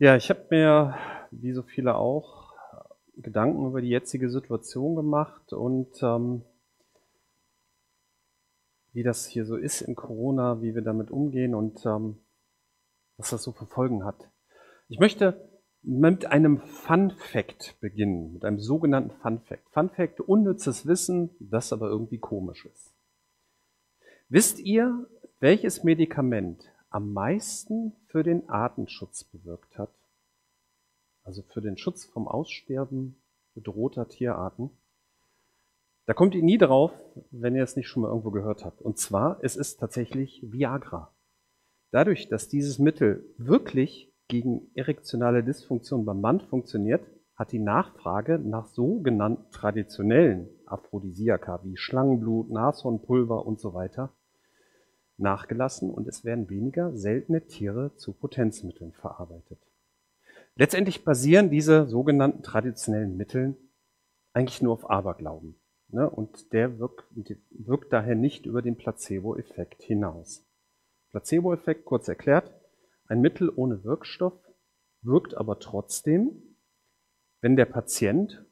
Ja, ich habe mir, wie so viele auch, Gedanken über die jetzige Situation gemacht und ähm, wie das hier so ist in Corona, wie wir damit umgehen und ähm, was das so für Folgen hat. Ich möchte mit einem Fun Fact beginnen, mit einem sogenannten Fun Fact. Fun Fact, unnützes Wissen, das aber irgendwie komisch ist. Wisst ihr, welches Medikament am meisten für den Artenschutz bewirkt hat? Also für den Schutz vom Aussterben bedrohter Tierarten? Da kommt ihr nie drauf, wenn ihr es nicht schon mal irgendwo gehört habt. Und zwar, es ist tatsächlich Viagra. Dadurch, dass dieses Mittel wirklich gegen erektionale Dysfunktion beim Mann funktioniert, hat die Nachfrage nach sogenannten traditionellen Aphrodisiaka wie Schlangenblut, Nashornpulver und so weiter nachgelassen und es werden weniger seltene Tiere zu Potenzmitteln verarbeitet. Letztendlich basieren diese sogenannten traditionellen Mittel eigentlich nur auf Aberglauben. Ne? Und der wirkt, wirkt daher nicht über den Placebo-Effekt hinaus. Placebo-Effekt, kurz erklärt, ein Mittel ohne Wirkstoff wirkt aber trotzdem, wenn der Patient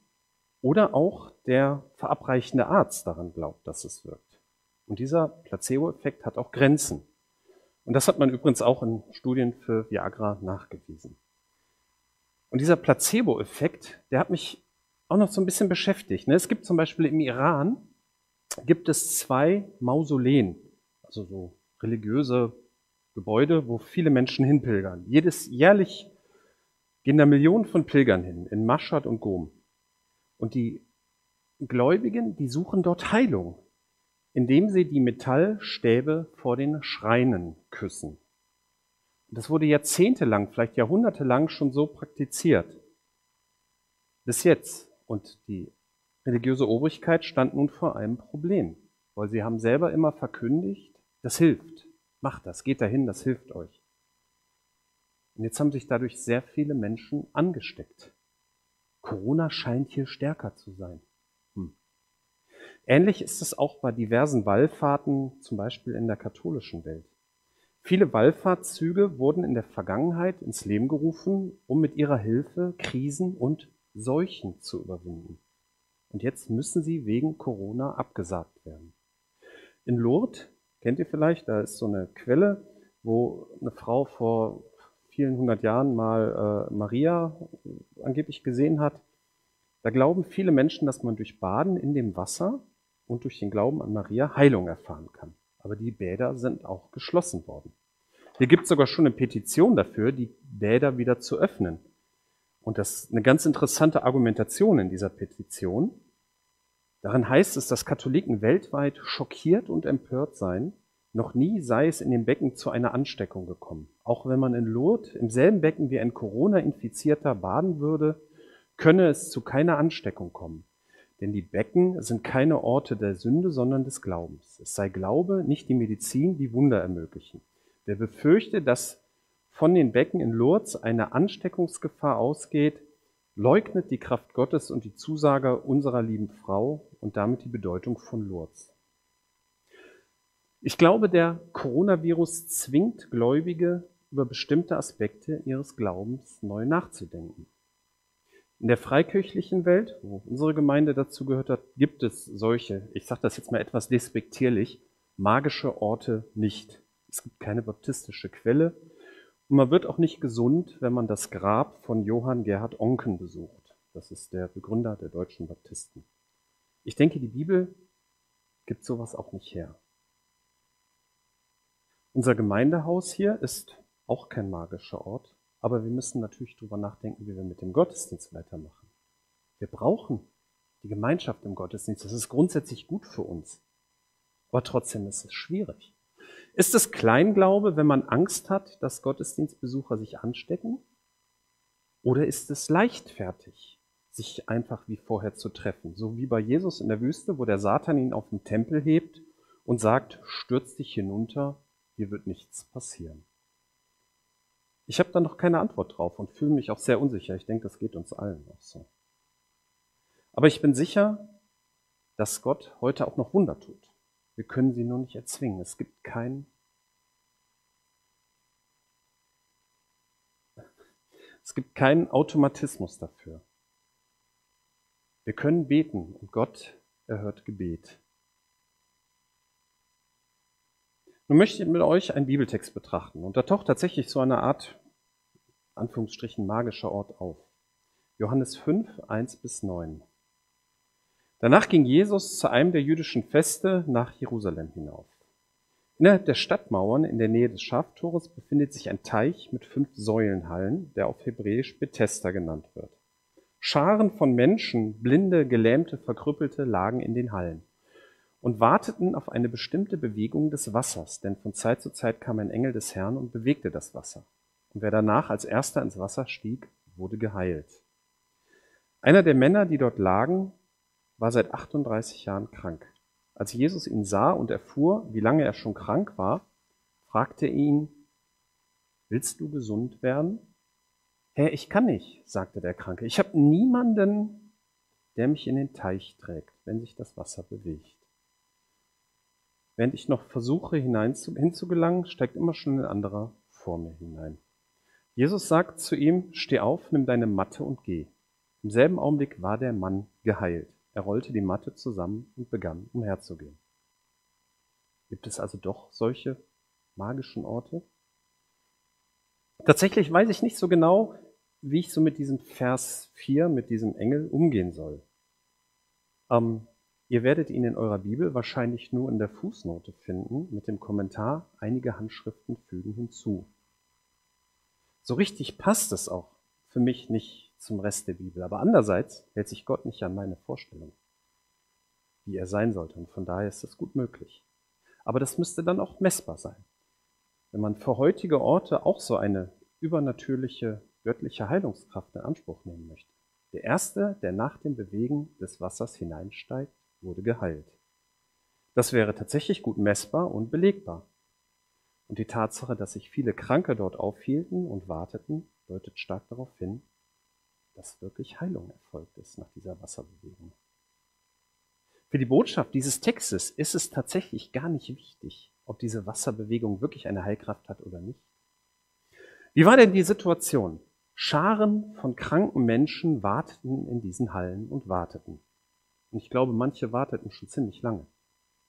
oder auch der verabreichende Arzt daran glaubt, dass es wirkt. Und dieser Placebo-Effekt hat auch Grenzen. Und das hat man übrigens auch in Studien für Viagra nachgewiesen. Und dieser Placebo-Effekt, der hat mich auch noch so ein bisschen beschäftigt. Ne? Es gibt zum Beispiel im Iran, gibt es zwei Mausoleen, also so religiöse Gebäude, wo viele Menschen hinpilgern. Jedes jährlich gehen da Millionen von Pilgern hin, in Mashhad und Gom. Und die Gläubigen, die suchen dort Heilung, indem sie die Metallstäbe vor den Schreinen küssen. Das wurde jahrzehntelang, vielleicht jahrhundertelang schon so praktiziert. Bis jetzt. Und die religiöse Obrigkeit stand nun vor einem Problem, weil sie haben selber immer verkündigt, das hilft. Macht das, geht dahin, das hilft euch. Und jetzt haben sich dadurch sehr viele Menschen angesteckt. Corona scheint hier stärker zu sein. Ähnlich ist es auch bei diversen Wallfahrten, zum Beispiel in der katholischen Welt. Viele Wallfahrtszüge wurden in der Vergangenheit ins Leben gerufen, um mit ihrer Hilfe Krisen und Seuchen zu überwinden. Und jetzt müssen sie wegen Corona abgesagt werden. In Lourdes Kennt ihr vielleicht? Da ist so eine Quelle, wo eine Frau vor vielen hundert Jahren mal äh, Maria angeblich gesehen hat. Da glauben viele Menschen, dass man durch Baden in dem Wasser und durch den Glauben an Maria Heilung erfahren kann. Aber die Bäder sind auch geschlossen worden. Hier gibt es sogar schon eine Petition dafür, die Bäder wieder zu öffnen. Und das ist eine ganz interessante Argumentation in dieser Petition. Darin heißt es, dass Katholiken weltweit schockiert und empört seien. Noch nie sei es in dem Becken zu einer Ansteckung gekommen. Auch wenn man in Lourdes im selben Becken wie ein Corona-Infizierter baden würde, könne es zu keiner Ansteckung kommen. Denn die Becken sind keine Orte der Sünde, sondern des Glaubens. Es sei Glaube, nicht die Medizin, die Wunder ermöglichen. Wer befürchte, dass von den Becken in Lourdes eine Ansteckungsgefahr ausgeht, leugnet die Kraft Gottes und die Zusage unserer lieben Frau und damit die Bedeutung von Lourdes. Ich glaube, der Coronavirus zwingt Gläubige, über bestimmte Aspekte ihres Glaubens neu nachzudenken. In der freikirchlichen Welt, wo unsere Gemeinde dazu gehört hat, gibt es solche, ich sage das jetzt mal etwas despektierlich, magische Orte nicht. Es gibt keine baptistische Quelle, und man wird auch nicht gesund, wenn man das Grab von Johann Gerhard Onken besucht. Das ist der Begründer der deutschen Baptisten. Ich denke, die Bibel gibt sowas auch nicht her. Unser Gemeindehaus hier ist auch kein magischer Ort, aber wir müssen natürlich darüber nachdenken, wie wir mit dem Gottesdienst weitermachen. Wir brauchen die Gemeinschaft im Gottesdienst. Das ist grundsätzlich gut für uns. Aber trotzdem ist es schwierig. Ist es Kleinglaube, wenn man Angst hat, dass Gottesdienstbesucher sich anstecken? Oder ist es leichtfertig, sich einfach wie vorher zu treffen? So wie bei Jesus in der Wüste, wo der Satan ihn auf dem Tempel hebt und sagt, stürz dich hinunter, dir wird nichts passieren. Ich habe da noch keine Antwort drauf und fühle mich auch sehr unsicher. Ich denke, das geht uns allen auch so. Aber ich bin sicher, dass Gott heute auch noch Wunder tut. Wir können sie nur nicht erzwingen. Es gibt kein Es gibt keinen Automatismus dafür. Wir können beten und Gott erhört Gebet. Nun möchte ich mit euch einen Bibeltext betrachten und da taucht tatsächlich so eine Art, Anführungsstrichen, magischer Ort auf. Johannes 5, 1 bis 9. Danach ging Jesus zu einem der jüdischen Feste nach Jerusalem hinauf. Innerhalb der Stadtmauern in der Nähe des Schaftores befindet sich ein Teich mit fünf Säulenhallen, der auf Hebräisch Bethesda genannt wird. Scharen von Menschen, Blinde, Gelähmte, Verkrüppelte lagen in den Hallen und warteten auf eine bestimmte Bewegung des Wassers, denn von Zeit zu Zeit kam ein Engel des Herrn und bewegte das Wasser. Und wer danach als erster ins Wasser stieg, wurde geheilt. Einer der Männer, die dort lagen, war seit 38 Jahren krank. Als Jesus ihn sah und erfuhr, wie lange er schon krank war, fragte er ihn, willst du gesund werden? Herr, ich kann nicht, sagte der Kranke. Ich habe niemanden, der mich in den Teich trägt, wenn sich das Wasser bewegt. Während ich noch versuche hinzugelangen, steigt immer schon ein anderer vor mir hinein. Jesus sagt zu ihm, steh auf, nimm deine Matte und geh. Im selben Augenblick war der Mann geheilt. Er rollte die Matte zusammen und begann umherzugehen. Gibt es also doch solche magischen Orte? Tatsächlich weiß ich nicht so genau, wie ich so mit diesem Vers 4, mit diesem Engel umgehen soll. Ähm, ihr werdet ihn in eurer Bibel wahrscheinlich nur in der Fußnote finden mit dem Kommentar, einige Handschriften fügen hinzu. So richtig passt es auch für mich nicht zum Rest der Bibel. Aber andererseits hält sich Gott nicht an meine Vorstellung, wie er sein sollte. Und von daher ist das gut möglich. Aber das müsste dann auch messbar sein. Wenn man für heutige Orte auch so eine übernatürliche, göttliche Heilungskraft in Anspruch nehmen möchte. Der erste, der nach dem Bewegen des Wassers hineinsteigt, wurde geheilt. Das wäre tatsächlich gut messbar und belegbar. Und die Tatsache, dass sich viele Kranke dort aufhielten und warteten, deutet stark darauf hin, dass wirklich Heilung erfolgt ist nach dieser Wasserbewegung. Für die Botschaft dieses Textes ist es tatsächlich gar nicht wichtig, ob diese Wasserbewegung wirklich eine Heilkraft hat oder nicht. Wie war denn die Situation? Scharen von kranken Menschen warteten in diesen Hallen und warteten. Und ich glaube, manche warteten schon ziemlich lange.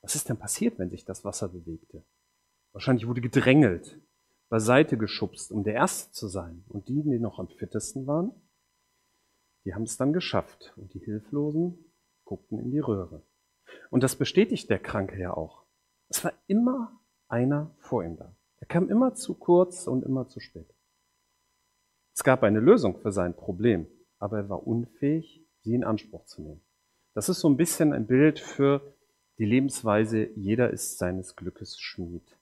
Was ist denn passiert, wenn sich das Wasser bewegte? Wahrscheinlich wurde gedrängelt, beiseite geschubst, um der Erste zu sein. Und die, die noch am fittesten waren, die haben es dann geschafft und die Hilflosen guckten in die Röhre. Und das bestätigt der Kranke ja auch. Es war immer einer vor ihm da. Er kam immer zu kurz und immer zu spät. Es gab eine Lösung für sein Problem, aber er war unfähig, sie in Anspruch zu nehmen. Das ist so ein bisschen ein Bild für die Lebensweise, jeder ist seines Glückes Schmied.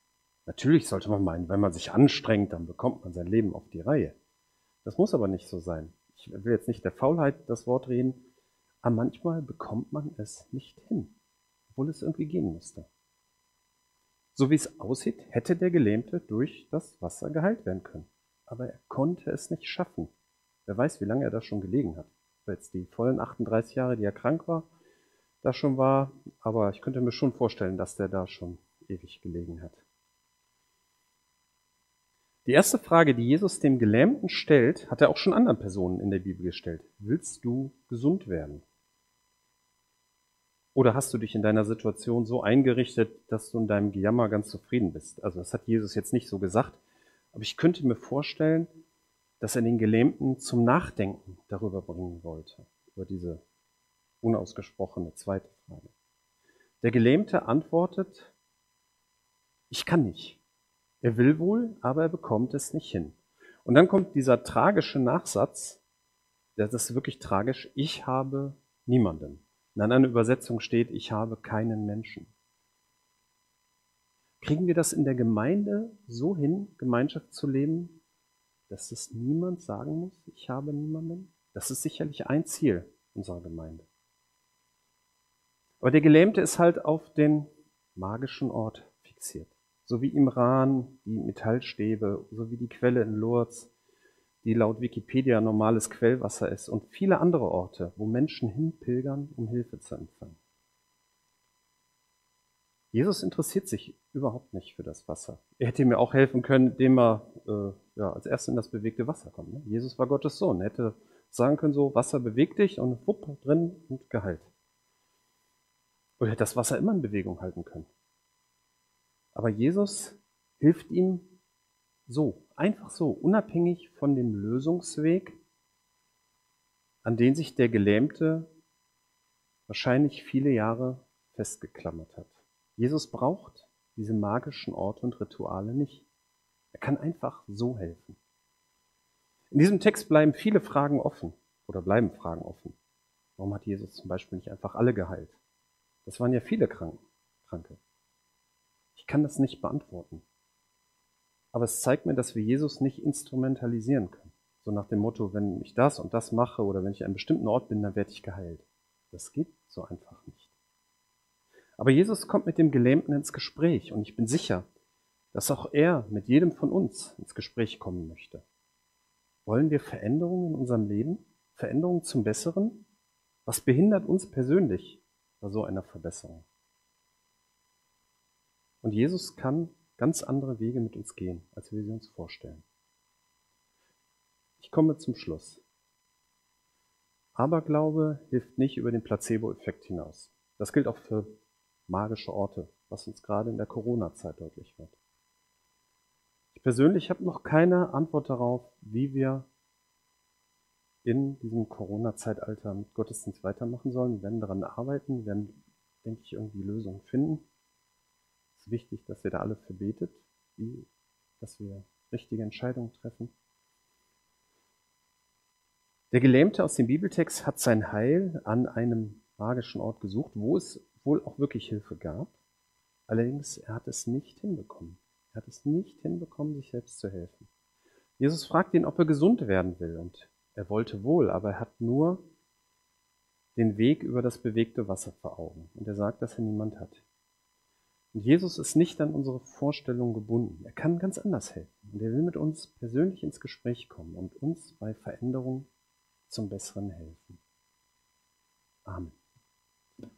Natürlich sollte man meinen, wenn man sich anstrengt, dann bekommt man sein Leben auf die Reihe. Das muss aber nicht so sein ich will jetzt nicht der Faulheit das Wort reden, aber manchmal bekommt man es nicht hin, obwohl es irgendwie gehen müsste. So wie es aussieht, hätte der Gelähmte durch das Wasser geheilt werden können. Aber er konnte es nicht schaffen. Wer weiß, wie lange er da schon gelegen hat. Jetzt die vollen 38 Jahre, die er krank war, da schon war. Aber ich könnte mir schon vorstellen, dass der da schon ewig gelegen hat. Die erste Frage, die Jesus dem Gelähmten stellt, hat er auch schon anderen Personen in der Bibel gestellt. Willst du gesund werden? Oder hast du dich in deiner Situation so eingerichtet, dass du in deinem Gejammer ganz zufrieden bist? Also das hat Jesus jetzt nicht so gesagt, aber ich könnte mir vorstellen, dass er den Gelähmten zum Nachdenken darüber bringen wollte, über diese unausgesprochene zweite Frage. Der Gelähmte antwortet, ich kann nicht. Er will wohl, aber er bekommt es nicht hin. Und dann kommt dieser tragische Nachsatz, das ist wirklich tragisch, ich habe niemanden. In einer Übersetzung steht, ich habe keinen Menschen. Kriegen wir das in der Gemeinde so hin, Gemeinschaft zu leben, dass es niemand sagen muss, ich habe niemanden? Das ist sicherlich ein Ziel unserer Gemeinde. Aber der Gelähmte ist halt auf den magischen Ort fixiert so wie Imran die Metallstäbe, so wie die Quelle in Lourdes, die laut Wikipedia normales Quellwasser ist und viele andere Orte, wo Menschen hinpilgern, um Hilfe zu empfangen. Jesus interessiert sich überhaupt nicht für das Wasser. Er hätte mir auch helfen können, indem er äh, ja, als erstes in das bewegte Wasser kommt. Ne? Jesus war Gottes Sohn. Er hätte sagen können, so, Wasser bewegt dich und wupp, drin und geheilt. Oder hätte das Wasser immer in Bewegung halten können. Aber Jesus hilft ihm so, einfach so, unabhängig von dem Lösungsweg, an den sich der Gelähmte wahrscheinlich viele Jahre festgeklammert hat. Jesus braucht diese magischen Orte und Rituale nicht. Er kann einfach so helfen. In diesem Text bleiben viele Fragen offen oder bleiben Fragen offen. Warum hat Jesus zum Beispiel nicht einfach alle geheilt? Das waren ja viele Kranke. Kann das nicht beantworten. Aber es zeigt mir, dass wir Jesus nicht instrumentalisieren können. So nach dem Motto, wenn ich das und das mache oder wenn ich an einem bestimmten Ort bin, dann werde ich geheilt. Das geht so einfach nicht. Aber Jesus kommt mit dem Gelähmten ins Gespräch und ich bin sicher, dass auch er mit jedem von uns ins Gespräch kommen möchte. Wollen wir Veränderungen in unserem Leben? Veränderungen zum Besseren? Was behindert uns persönlich bei so einer Verbesserung? Und Jesus kann ganz andere Wege mit uns gehen, als wir sie uns vorstellen. Ich komme zum Schluss. Aberglaube hilft nicht über den Placebo-Effekt hinaus. Das gilt auch für magische Orte, was uns gerade in der Corona-Zeit deutlich wird. Ich persönlich habe noch keine Antwort darauf, wie wir in diesem Corona-Zeitalter mit Gottesdienst weitermachen sollen. Wir werden daran arbeiten, werden, denke ich, irgendwie Lösungen finden. Wichtig, dass ihr da alle für betet, dass wir richtige Entscheidungen treffen. Der Gelähmte aus dem Bibeltext hat sein Heil an einem magischen Ort gesucht, wo es wohl auch wirklich Hilfe gab. Allerdings, er hat es nicht hinbekommen. Er hat es nicht hinbekommen, sich selbst zu helfen. Jesus fragt ihn, ob er gesund werden will. Und er wollte wohl, aber er hat nur den Weg über das bewegte Wasser vor Augen. Und er sagt, dass er niemand hat. Und Jesus ist nicht an unsere Vorstellung gebunden. Er kann ganz anders helfen. Und er will mit uns persönlich ins Gespräch kommen und uns bei Veränderungen zum Besseren helfen. Amen.